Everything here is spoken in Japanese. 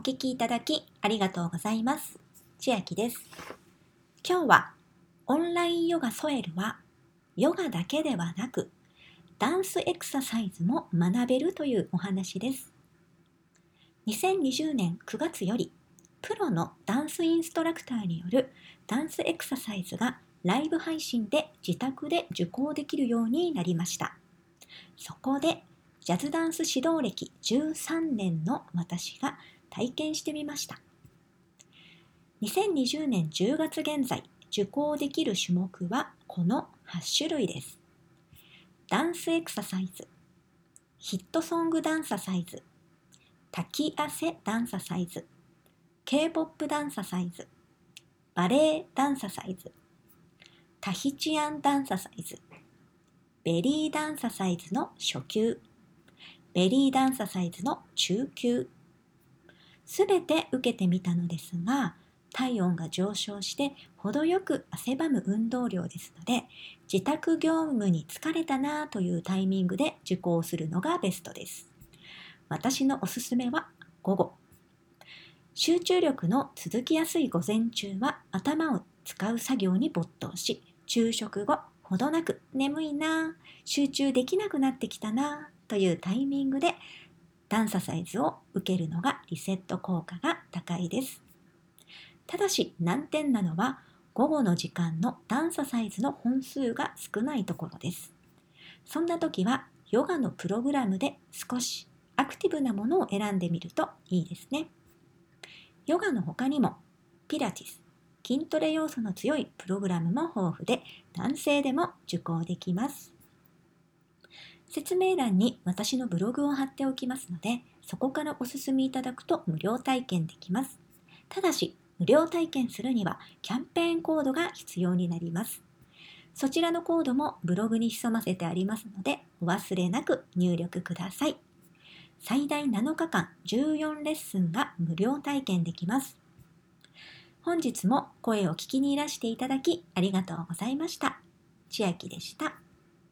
お聞きいただきありがとうございます。千秋です。今日はオンラインヨガソエルはヨガだけではなくダンスエクササイズも学べるというお話です。2020年9月よりプロのダンスインストラクターによるダンスエクササイズがライブ配信で自宅で受講できるようになりました。そこでジャズダンス指導歴13年の私が体験してみました。2020年10月現在受講できる種目はこの8種類です。ダンスエクササイズ、ヒットソングダンササイズ、滝汗ダンササイズ、K-POP ダンササイズ、バレエダンササイズ、タヒチアンダンササイズ、ベリーダンササイズの初級、ベリーダンササイズの中級、すべて受けてみたのですが、体温が上昇して程よく汗ばむ運動量ですので、自宅業務に疲れたなというタイミングで受講するのがベストです。私のおすすめは午後。集中力の続きやすい午前中は頭を使う作業に没頭し、昼食後、ほどなく眠いな集中できなくなってきたなというタイミングでダンサイズを受けるのがリセット効果が高いです。ただし難点なのは午後の時間のダンササイズの本数が少ないところです。そんな時はヨガのプログラムで少しアクティブなものを選んでみるといいですね。ヨガの他にもピラティス、筋トレ要素の強いプログラムも豊富で男性でも受講できます。説明欄に私のブログを貼っておきますのでそこからお進みいただくと無料体験できます。ただし無料体験するにはキャンペーンコードが必要になります。そちらのコードもブログに潜ませてありますのでお忘れなく入力ください。最大7日間14レッスンが無料体験できます。本日も声を聞きにいらしていただきありがとうございました。千秋でした。